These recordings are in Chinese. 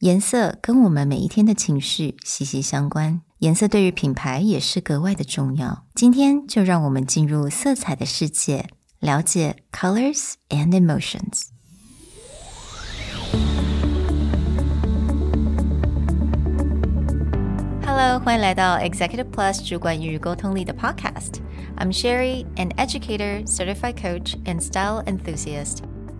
颜色跟我们每一天的情绪息息相关，颜色对于品牌也是格外的重要。今天就让我们进入色彩的世界，了解 colors and emotions。Hello，欢迎来到 Executive Plus 主管与沟通力的 Podcast。I'm Sherry, an educator, certified coach, and style enthusiast.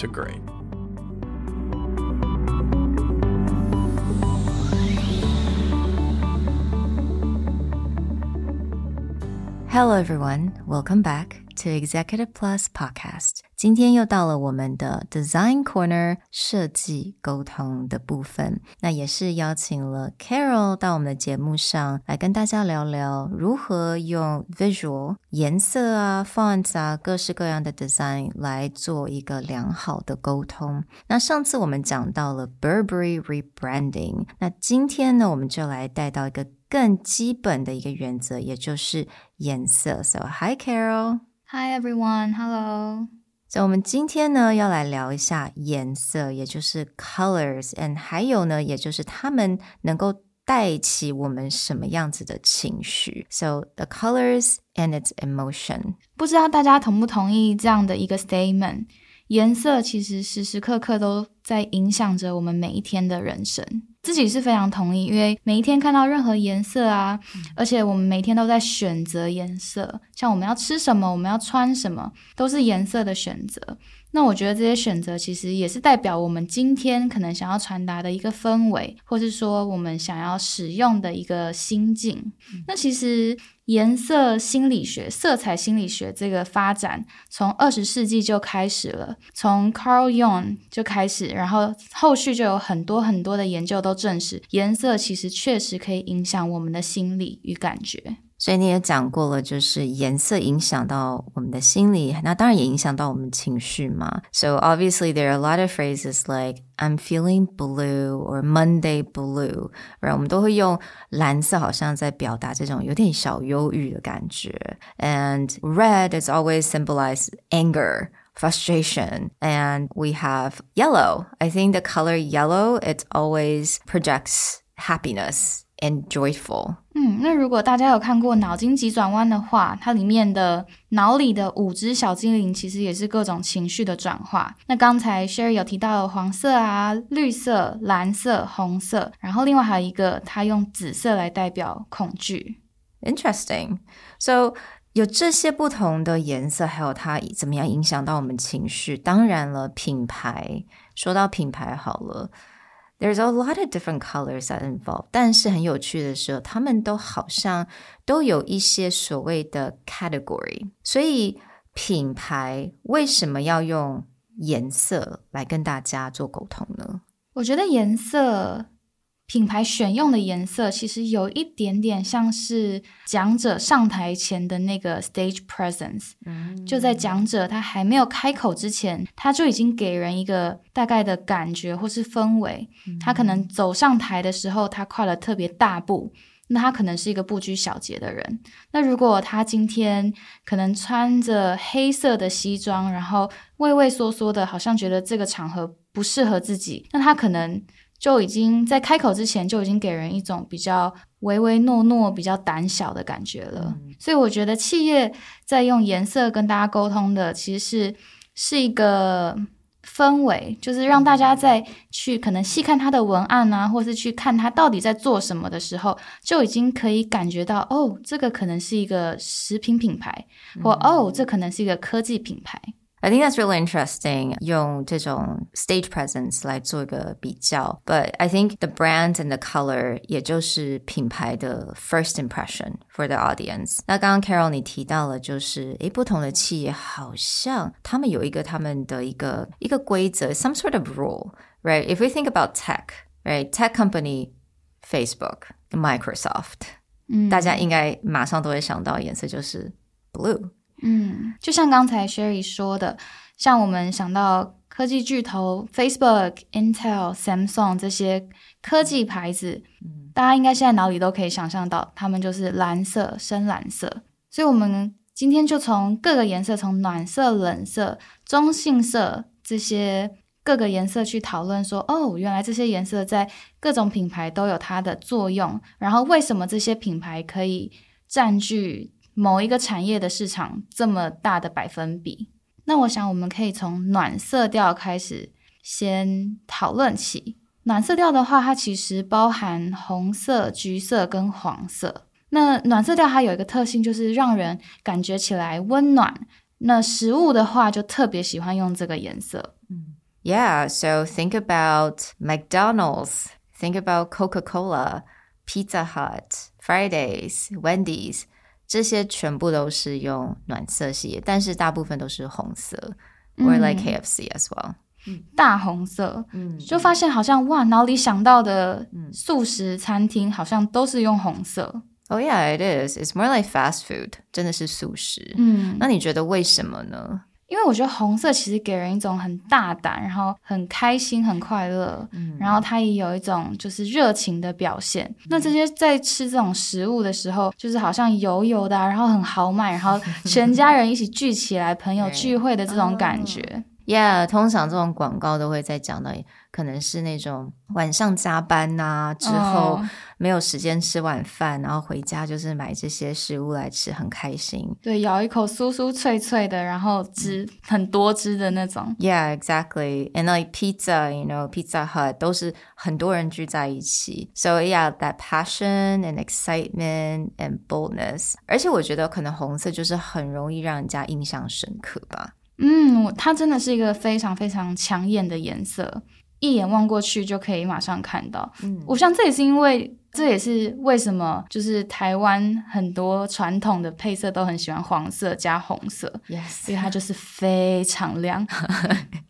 to great. Hello, everyone. Welcome back to Executive Plus Podcast。今天又到了我们的 Design Corner 设计沟通的部分，那也是邀请了 Carol 到我们的节目上来跟大家聊聊如何用 Visual 颜色啊、Fonts 啊、各式各样的 Design 来做一个良好的沟通。那上次我们讲到了 Burberry Rebranding，那今天呢，我们就来带到一个更基本的一个原则，也就是颜色。So, hi Carol. Hi everyone, hello. 所以，我们今天呢要来聊一下颜色，也就是 colors，and 还有呢，也就是它们能够带起我们什么样子的情绪。So the colors and its emotion。不知道大家同不同意这样的一个 statement？颜色其实时时刻刻都在影响着我们每一天的人生。自己是非常同意，因为每一天看到任何颜色啊，而且我们每天都在选择颜色，像我们要吃什么，我们要穿什么，都是颜色的选择。那我觉得这些选择其实也是代表我们今天可能想要传达的一个氛围，或是说我们想要使用的一个心境。那其实。颜色心理学、色彩心理学这个发展从二十世纪就开始了，从 Carl Jung 就开始，然后后续就有很多很多的研究都证实，颜色其实确实可以影响我们的心理与感觉。所以你也讲过了，就是颜色影响到我们的心理，那当然也影响到我们情绪嘛。So obviously there are a lot of phrases like I'm feeling blue or Monday blue，然后我们都会用蓝色，好像在表达这种有点小忧郁的感觉。And red is always symbolize anger, frustration, and we have yellow. I think the color yellow it always projects happiness. and joyful。嗯，那如果大家有看过脑筋急转弯的话，它里面的脑里的五只小精灵其实也是各种情绪的转化。那刚才 Sherry 有提到了黄色啊、绿色、蓝色、红色，然后另外还有一个，它用紫色来代表恐惧。Interesting. So 有这些不同的颜色，还有它怎么样影响到我们情绪？当然了，品牌，说到品牌好了。There's a lot of different colors that involve，但是很有趣的是，他们都好像都有一些所谓的 category。所以品牌为什么要用颜色来跟大家做沟通呢？我觉得颜色。品牌选用的颜色其实有一点点像是讲者上台前的那个 stage presence，嗯，就在讲者他还没有开口之前，他就已经给人一个大概的感觉或是氛围。他可能走上台的时候，他跨了特别大步，那他可能是一个不拘小节的人。那如果他今天可能穿着黑色的西装，然后畏畏缩缩的，好像觉得这个场合不适合自己，那他可能。就已经在开口之前就已经给人一种比较唯唯诺诺、比较胆小的感觉了。嗯。所以我觉得企业在用颜色跟大家沟通的，其实是是一个氛围，就是让大家在去可能细看它的文案啊，或是去看它到底在做什么的时候，就已经可以感觉到哦，这个可能是一个食品品牌，或哦，这可能是一个科技品牌。I think that's really interesting. 用这种 stage presence 来做一个比较，but I think the brand and the color 也就是品牌的 first impression for the audience。那刚刚 Carol 你提到了，就是诶，不同的企业好像他们有一个他们的一个一个规则，some sort of rule, right? If we think about tech. ，right tech company Facebook Microsoft，嗯，大家应该马上都会想到颜色就是 blue。 嗯，就像刚才 Sherry 说的，像我们想到科技巨头 Facebook、Intel、Samsung 这些科技牌子，嗯，大家应该现在脑里都可以想象到，它们就是蓝色、深蓝色。所以，我们今天就从各个颜色，从暖色、冷色、中性色这些各个颜色去讨论，说，哦，原来这些颜色在各种品牌都有它的作用，然后为什么这些品牌可以占据某一个产业的市场这么大的百分比？那我想我们可以从暖色调开始先讨论起。暖色调的话，它其实包含红色、橘色跟黄色。那暖色调它有一个特性，就是让人感觉起来温暖。那食物的话，就特别喜欢用这个颜色。嗯，Yeah, so think about McDonald's, think about Coca-Cola, Pizza Hut, Fridays, Wendy's，这些全部都是用暖色系，但是大部分都是红色。Or like KFC as well，嗯，大红色。嗯，就发现好像哇，脑里想到的素食餐厅好像都是用红色。Oh yeah, it is. It's more like fast food. 真的是素食。嗯，那你觉得为什么呢？因为我觉得红色其实给人一种很大胆，然后很开心、很快乐，嗯，然后它也有一种就是热情的表现。嗯、那这些在吃这种食物的时候，就是好像油油的、啊，然后很豪迈，然后全家人一起聚起来，朋友 聚会的这种感觉。Oh. Yeah，通常这种广告都会在讲到，可能是那种晚上加班呐、啊，之后没有时间吃晚饭，oh. 然后回家就是买这些食物来吃，很开心。对，咬一口酥酥脆脆的，然后汁很多汁的那种。Yeah, exactly. And like pizza, you know, Pizza Hut 都是很多人聚在一起。So yeah, that passion and excitement and boldness. 而且我觉得可能红色就是很容易让人家印象深刻吧。嗯，它真的是一个非常非常抢眼的颜色，一眼望过去就可以马上看到。嗯，我想这也是因为，这也是为什么就是台湾很多传统的配色都很喜欢黄色加红色。Yes，因为它就是非常亮。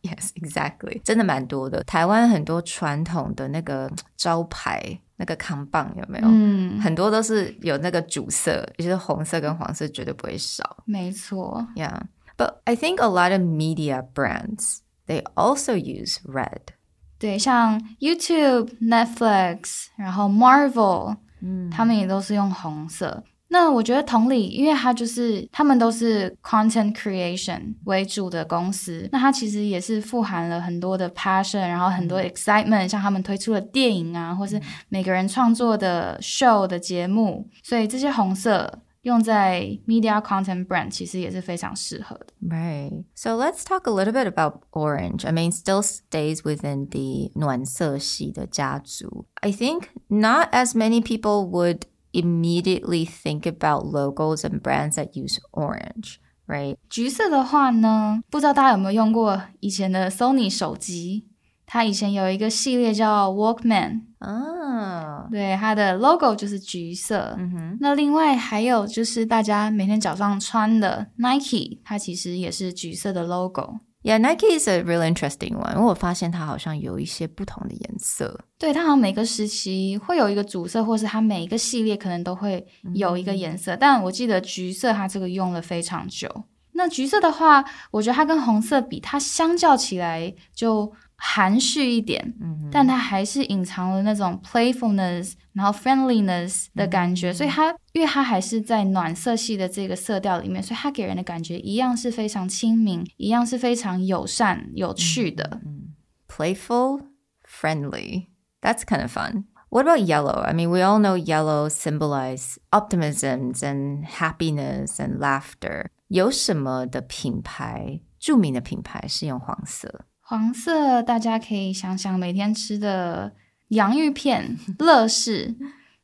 Yes, exactly，真的蛮多的。台湾很多传统的那个招牌，那个扛棒有没有？嗯，很多都是有那个主色，也就是红色跟黄色绝对不会少。没错，Yeah。But I think a lot of media brands they also use red. 对，像 YouTube、Netflix，然后 Marvel，嗯，他们也都是用红色。那我觉得同理，因为它就是他们都是 content creation 为主的公司，那它其实也是富含了很多的 passion，然后很多 excitement，像他们推出的电影啊，或是每个人创作的 show 的节目，所以这些红色。 用在 media content brand 其实也是非常适合的。Right. So let's talk a little bit about orange. I mean, still stays within the 暖色系的家族。I think not as many people would immediately think about logos and brands that use orange, right? 橘色的话呢，不知道大家有没有用过以前的 Sony 手机？ 它以前有一个系列叫 Walkman 啊，oh. 对，它的 logo 就是橘色。嗯哼，那另外还有就是大家每天早上穿的 Nike，它其实也是橘色的 logo。Yeah, Nike is a really interesting one。因为我发现它好像有一些不同的颜色。对，它好像每个时期会有一个主色，或是它每一个系列可能都会有一个颜色。嗯、但我记得橘色它这个用了非常久。那橘色的话，我觉得它跟红色比，它相较起来就。含蓄一点，嗯、但它还是隐藏了那种 playfulness，然后 friendliness 的感觉，嗯、所以它因为它还是在暖色系的这个色调里面，所以它给人的感觉一样是非常亲民，一样是非常友善、有趣的。嗯、playful, friendly, that's kind of fun. What about yellow? I mean, we all know yellow symbolize optimism and happiness and laughter. 有什么的品牌，著名的品牌是用黄色？黄色，大家可以想想每天吃的洋芋片，乐事，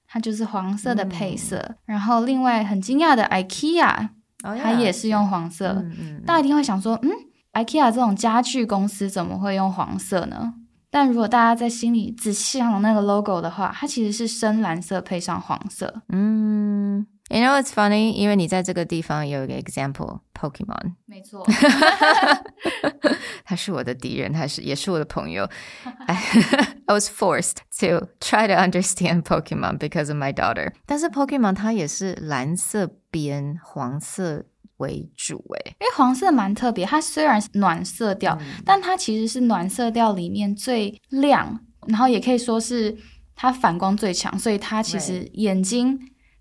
它就是黄色的配色。嗯、然后另外很惊讶的 IKEA，、oh、它也是用黄色。嗯嗯、大家一定会想说，嗯，IKEA 这种家具公司怎么会用黄色呢？但如果大家在心里仔细想那个 logo 的话，它其实是深蓝色配上黄色。嗯 You know it's funny，因为你在这个地方有一个 example，Pokemon。没错，他是我的敌人，他是也是我的朋友。I, I was forced to try to understand Pokemon because of my daughter。但是 Pokemon 它也是蓝色边，黄色为主，诶，因为黄色蛮特别，它虽然是暖色调，嗯、但它其实是暖色调里面最亮，然后也可以说是它反光最强，所以它其实眼睛。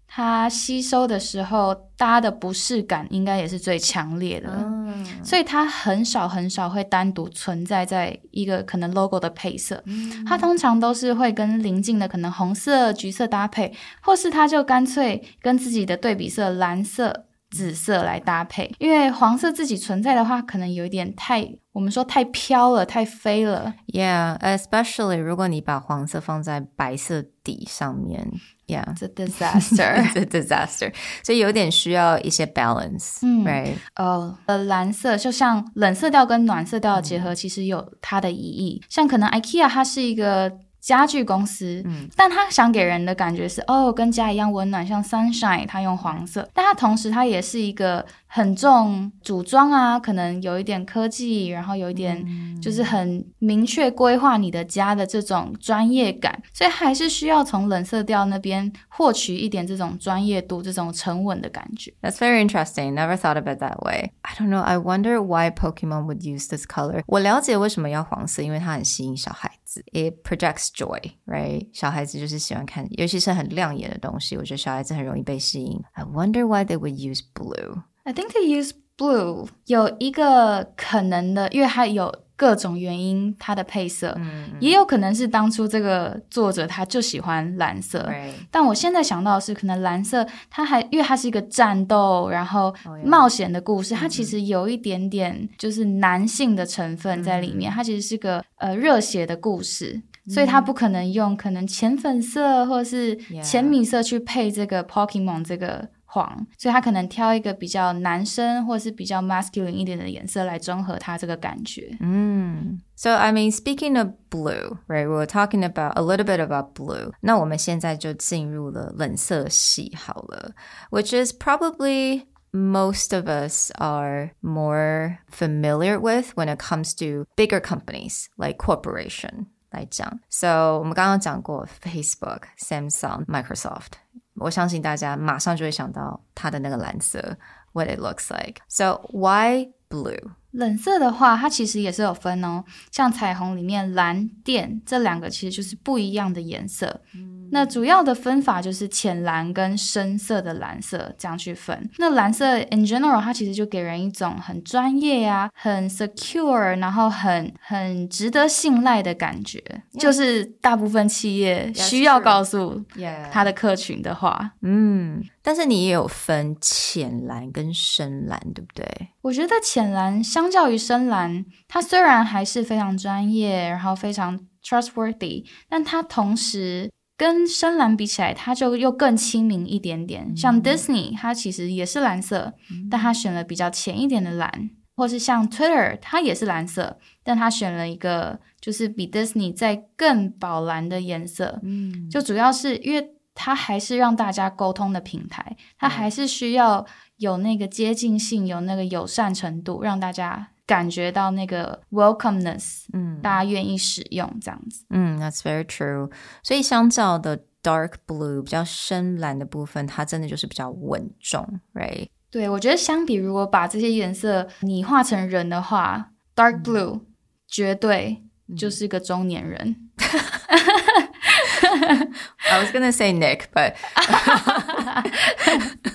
它吸收的时候，大家的不适感应该也是最强烈的，嗯、所以它很少很少会单独存在在一个可能 logo 的配色，嗯、它通常都是会跟邻近的可能红色、橘色搭配，或是它就干脆跟自己的对比色蓝色。紫色来搭配，因为黄色自己存在的话，可能有一点太，我们说太飘了，太飞了。Yeah，especially 如果你把黄色放在白色底上面，Yeah，it's a disaster，it's a disaster。所以有点需要一些 balance，嗯，right？哦，呃，蓝色就像冷色调跟暖色调的结合，其实有它的意义。嗯、像可能 IKEA 它是一个。家具公司，嗯，但他想给人的感觉是，哦，跟家一样温暖，像 Sunshine，他用黄色，但他同时他也是一个很重组装啊，可能有一点科技，然后有一点就是很明确规划你的家的这种专业感，所以还是需要从冷色调那边获取一点这种专业度、这种沉稳的感觉。That's very interesting. Never thought of it that way. I don't know. I wonder why Pokemon would use this color. 我了解为什么要黄色，因为它很吸引小孩 子。It projects joy, right? 小孩子就是喜欢看，尤其是很亮眼的东西。我觉得小孩子很容易被吸引。I wonder why they would use blue. I think they use blue 有一个可能的，因为它有。 各种原因，它的配色，嗯嗯、也有可能是当初这个作者他就喜欢蓝色。但我现在想到的是，可能蓝色它还因为它是一个战斗，然后冒险的故事，oh. 它其实有一点点就是男性的成分在里面。嗯、它其实是个呃热血的故事，嗯、所以它不可能用可能浅粉色或是浅米色去配这个 Pokemon 这个。黄，所以他可能挑一个比较男生或是比较 masculine 一点的颜色来中和他这个感觉。嗯，So I mean, speaking of blue, right? We were talking about a little bit about blue. 那我们现在就进入了冷色系好了，which is probably most of us are more familiar with when it comes to bigger companies like corporation 来讲。So 我们刚刚讲过 Facebook, Samsung, Microsoft。 我相信大家马上就会想到它的那个蓝色，what it looks like. So why blue? 冷色的话，它其实也是有分哦。像彩虹里面蓝靛这两个其实就是不一样的颜色。嗯那主要的分法就是浅蓝跟深色的蓝色这样去分。那蓝色 in general 它其实就给人一种很专业呀、啊、很 secure，然后很很值得信赖的感觉。Yeah. 就是大部分企业需要告诉他的客群的话。嗯，但是你也有分浅蓝跟深蓝，对不对？我觉得浅蓝相较于深蓝，它虽然还是非常专业，然后非常 trustworthy，但它同时。跟深蓝比起来，它就又更亲民一点点。嗯、像 Disney，它其实也是蓝色，嗯、但它选了比较浅一点的蓝，或是像 Twitter，它也是蓝色，但它选了一个就是比 Disney 再更宝蓝的颜色。嗯，就主要是因为它还是让大家沟通的平台，它还是需要有那个接近性，有那个友善程度，让大家。感觉到那个 welcomeness，嗯，大家愿意使用这样子，嗯，That's very true。所以相较的 dark blue 比较深蓝的部分，它真的就是比较稳重，right？对，我觉得相比如果把这些颜色拟化成人的话，dark blue、嗯、绝对就是个中年人。嗯、I was gonna say Nick, but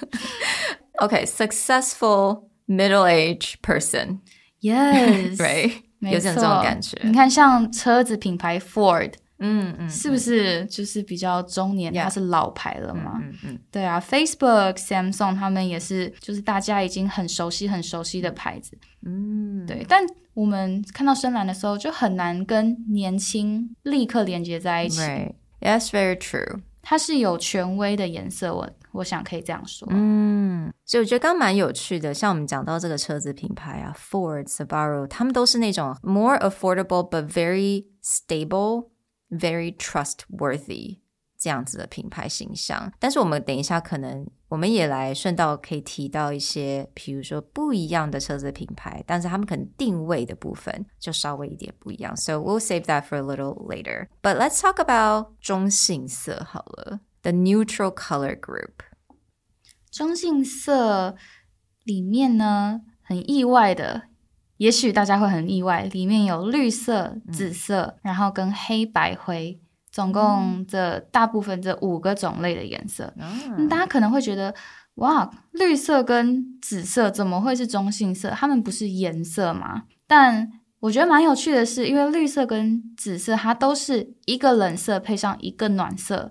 okay, successful middle-aged person. Yes，right，没错，有这种感觉。你看，像车子品牌 Ford，嗯嗯，是不是就是比较中年？它是老牌了嘛？嗯嗯，对啊，Facebook、Samsung 他们也是，就是大家已经很熟悉、很熟悉的牌子。嗯，对。但我们看到深蓝的时候，就很难跟年轻立刻连接在一起。Right，Yes, very true。它是有权威的颜色，我我想可以这样说。嗯，所以我觉得刚蛮有趣的，像我们讲到这个车子品牌啊，Ford、Subaru，他们都是那种 more affordable but very stable, very trustworthy 这样子的品牌形象。但是我们等一下可能我们也来顺道可以提到一些，比如说不一样的车子品牌，但是他们可能定位的部分就稍微一点不一样。So we'll save that for a little later. But let's talk about 中性色好了，the neutral color group。中性色里面呢，很意外的。也许大家会很意外，里面有绿色、紫色，嗯、然后跟黑白灰，总共这大部分这五个种类的颜色。嗯，大家可能会觉得，哇，绿色跟紫色怎么会是中性色？它们不是颜色吗？但我觉得蛮有趣的是，因为绿色跟紫色它都是一个冷色配上一个暖色。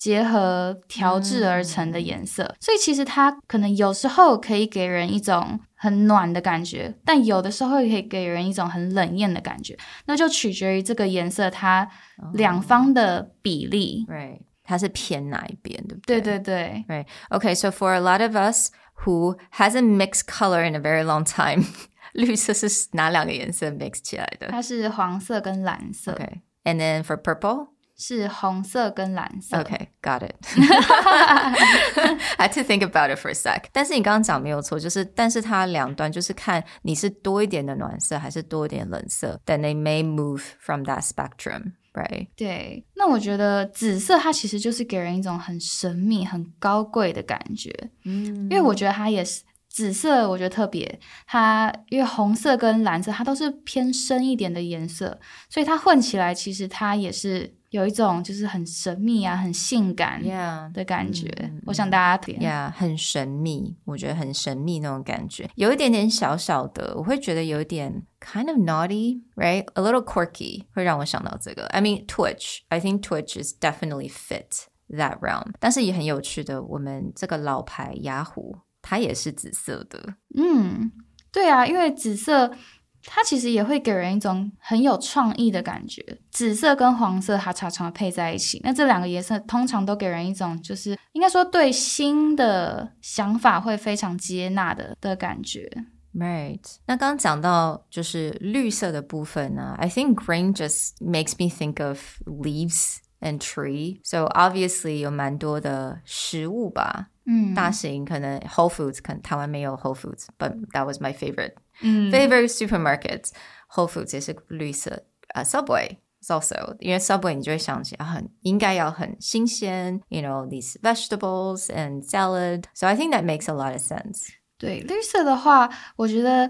结合调制而成的颜色，嗯，所以其实它可能有时候可以给人一种很暖的感觉，但有的时候也可以给人一种很冷艳的感觉。那就取决于这个颜色它两方的比例，对，oh, right. 它是偏哪一边，对不对？对对对，right. Okay, so for a lot of us who hasn't mixed color in a very long time，绿色是哪两个颜色 mix 起来的？它是黄色跟蓝色。Okay, and then for purple。是红色跟蓝色。Okay, got it. I had to think about it for a sec. 但是你刚刚讲没有错，就是但是它两端就是看你是多一点的暖色还是多一点冷色，then they may move from that spectrum, right? 对，那我觉得紫色它其实就是给人一种很神秘、很高贵的感觉。嗯，因为我觉得它也是紫色，我觉得特别它，因为红色跟蓝色它都是偏深一点的颜色，所以它混起来其实它也是。有一种就是很神秘啊，很性感的感觉。Yeah, 我想大家听，Yeah，很神秘，我觉得很神秘那种感觉，有一点点小小的，我会觉得有点 kind of naughty，right？A little quirky，会让我想到这个。I mean Twitch，I think Twitch is definitely fit that realm。但是也很有趣的，我们这个老牌雅虎，它也是紫色的。嗯，对啊，因为紫色。它其实也会给人一种很有创意的感觉，紫色跟黄色它常常配在一起，那这两个颜色通常都给人一种就是应该说对新的想法会非常接纳的的感觉。Right，那刚刚讲到就是绿色的部分呢，I think green just makes me think of leaves and tree，so obviously 有蛮多的食物吧，嗯，大型可能 Whole Foods，可能台湾没有 Whole Foods，but that was my favorite。嗯，favorite supermarkets Whole Foods 也是绿色，呃、uh,，Subway is also，因为 Subway 你就会想起很应该要很新鲜，you know these vegetables and salad，so I think that makes a lot of sense。对，绿色的话，我觉得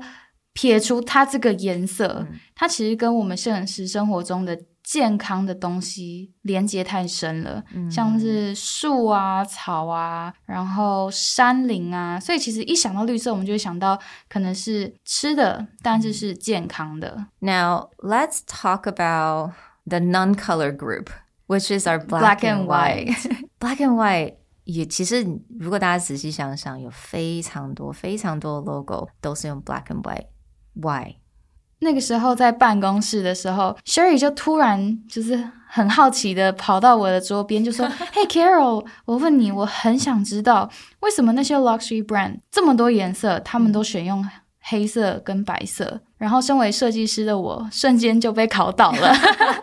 撇除它这个颜色，嗯、它其实跟我们现实生活中的。 健康的东西连接太深了，嗯、像是树啊、草啊，然后山林啊，所以其实一想到绿色，我们就会想到可能是吃的，但是是健康的。Now let's talk about the non-color group, which is our black, black and white. black and white 也其实如果大家仔细想想，有非常多非常多的 logo 都是用 black and white. Why? 那个时候在办公室的时候，Sherry 就突然就是很好奇的跑到我的桌边，就说：“Hey Carol，我问你，我很想知道为什么那些 luxury brand 这么多颜色，他们都选用黑色跟白色。”然后身为设计师的我，瞬间就被考倒了，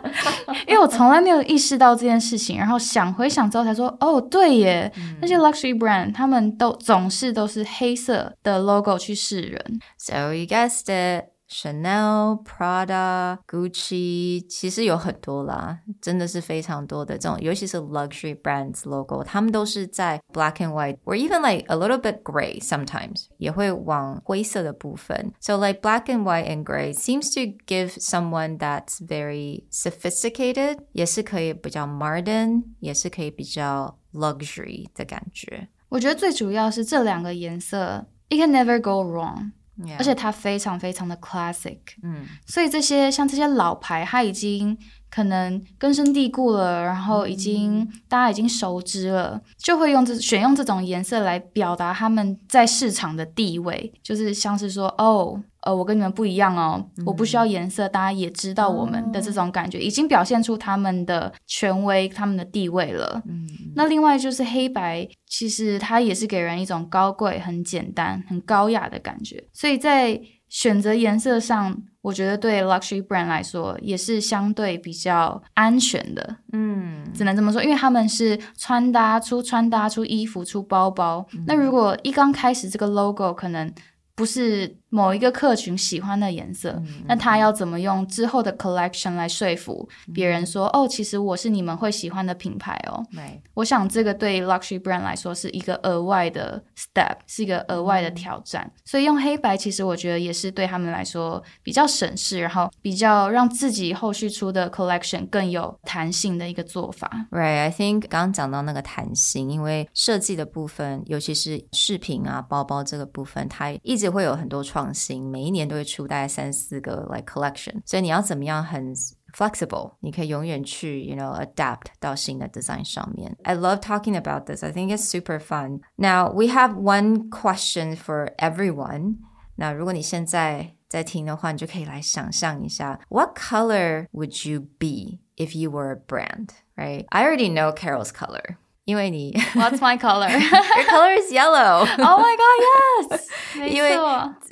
因为我从来没有意识到这件事情。然后想回想之后才说：“哦，对耶，嗯、那些 luxury brand 他们都总是都是黑色的 logo 去示人。” So you guessed it. Chanel、Prada、Gucci，其实有很多啦，真的是非常多的这种，尤其是 luxury brands logo，他们都是在 black and white，or even like a little bit gray sometimes，也会往灰色的部分。So like black and white and gray seems to give someone that's very sophisticated，也是可以比较 modern，也是可以比较 luxury 的感觉。我觉得最主要是这两个颜色，it can never go wrong。 而且它非常非常的 classic，嗯，所以这些像这些老牌，它已经可能根深蒂固了，然后已经、嗯、大家已经熟知了，就会用这选用这种颜色来表达他们在市场的地位，就是像是说哦。呃，我跟你们不一样哦，嗯、我不需要颜色，大家也知道我们的这种感觉，哦、已经表现出他们的权威、他们的地位了。嗯，那另外就是黑白，其实它也是给人一种高贵、很简单、很高雅的感觉。所以在选择颜色上，我觉得对 luxury brand 来说也是相对比较安全的。嗯，只能这么说，因为他们是穿搭出穿搭出衣服出包包。嗯、那如果一刚开始这个 logo 可能不是。某一个客群喜欢的颜色，嗯、那他要怎么用之后的 collection 来说服别人说，嗯、哦，其实我是你们会喜欢的品牌哦。对，我想这个对 luxury brand 来说是一个额外的 step，是一个额外的挑战。嗯、所以用黑白，其实我觉得也是对他们来说比较省事，然后比较让自己后续出的 collection 更有弹性的一个做法。Right, I think 刚刚讲到那个弹性，因为设计的部分，尤其是饰品啊、包包这个部分，它一直会有很多创。创新，每一年都会出大概三四个 like collection，所以你要怎么样很 flexible，你可以永远去 you know adapt 到新的 design 上面。I love talking about this. I think it's super fun. Now we have one question for everyone. 那如果你现在在听的话，你就可以来想象一下，What color would you be if you were a brand? Right? I already know Carol's color. 因为你 What's my color? Your color is yellow. Oh my god, yes. 因为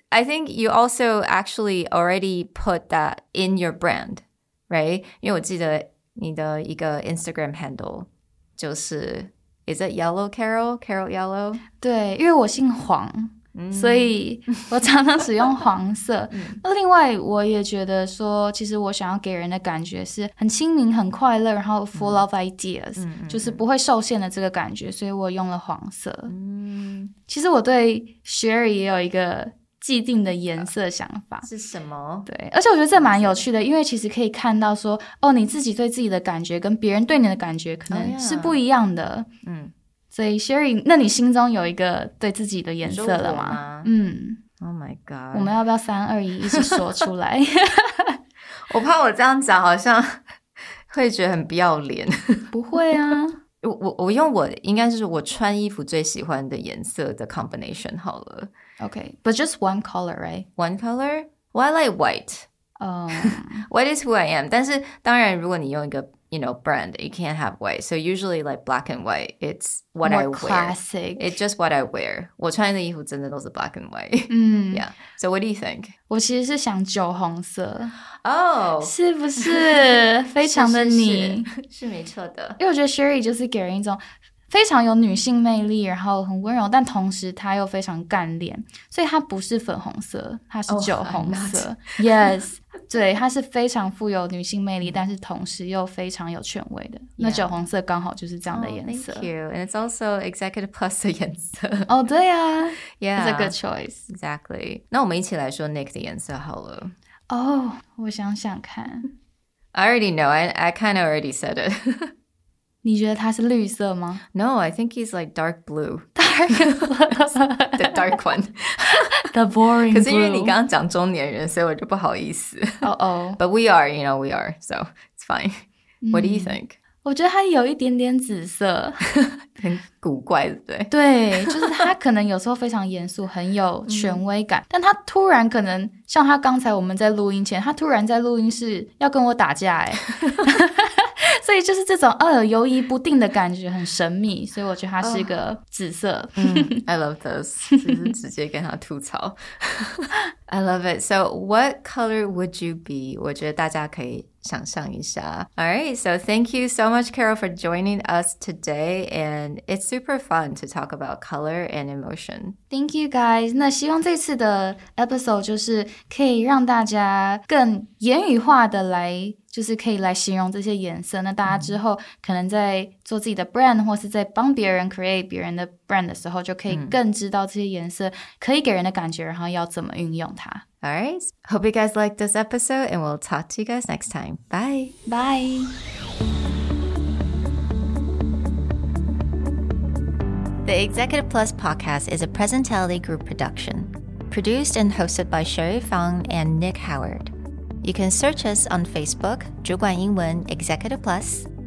I think you also actually already put that in your brand, right? 因为我记得你的一个 Instagram handle 就是 Is it yellow Carol? Carol yellow? 对，因为我姓黄。 所以我常常使用黄色。那另外，我也觉得说，其实我想要给人的感觉是很亲民、很快乐，然后 full of ideas，就是不会受限的这个感觉。所以我用了黄色。嗯，其实我对 Sherry 也有一个既定的颜色想法。是什么？对，而且我觉得这蛮有趣的，因为其实可以看到说，哦，你自己对自己的感觉跟别人对你的感觉可能是不一样的。嗯。所以，Sherry，那你心中有一个对自己的颜色了吗？吗嗯，Oh my God，我们要不要三二一一起说出来？我怕我这样讲好像会觉得很不要脸。不会啊，我我我用我应该就是我穿衣服最喜欢的颜色的 combination 好了。OK，but、okay, just one color, right? One color? Well, I like white. Um, white is who I am. 但是当然，如果你用一个 you know, brand. You can't have white. So usually like black and white, it's what More I wear. classic. It's just what I wear. 我穿的衣服真的都是 black and white. 嗯 Yeah. So what do you think? 我其实是想酒红色。哦，是不是非常的你？是，是，是，是没错的。因为我觉得 Sherry 就是给人一种 非常有女性魅力，然后很温柔，但同时她又非常干练，所以她不是粉红色，她是酒红色。Oh, yes. 对，她是非常富有女性魅力，但是同时又非常有权威的。那酒红色刚好就是这样的颜色。Oh, thank you. And it's also Executive Plus 的颜色。哦，对呀，Yeah, it's a good choice. Exactly. 那我们一起来说 Nick 的颜色好了。哦，oh, 我想想看。I already know. I I kind of already said it. 你觉得它是绿色吗？No i think he's like dark blue. Dark the dark one. The boring 可是因为你刚刚讲中年人所以我就不好意思。哦哦 but we are you know we are so it's fine. What do you think? 我觉得它有一点点紫色。很古怪对不对？对就是他可能有时候非常严肃很有权威感。但他突然可能像他刚才我们在录音前他突然在录音室要跟我打架哎。所以就是这种呃游移不定的感觉很神秘，所以我觉得它是一个紫色。Oh, I love this，就是直接跟他吐槽。I love it. So what color would you be？我觉得大家可以想象一下。All right. So thank you so much, Carol, for joining us today. And it's super fun to talk about color and emotion. Thank you, guys. 那希望这次的 episode 就是可以让大家更言语化的来。就是可以来形容这些颜色。那大家之后可能在 做自己的 brand，或是在帮别人 create 别人的 brand 的时候，就可以更知道这些颜色可以给人的感觉，然后要怎么运用它。All right, hope you guys like this episode, and we'll talk to you guys next time. Bye. Bye. The Executive Plus podcast is a Presentality Group production, produced and hosted by Sherry Fang and Nick Howard. You can search us on Facebook, 主管英文 Executive Plus.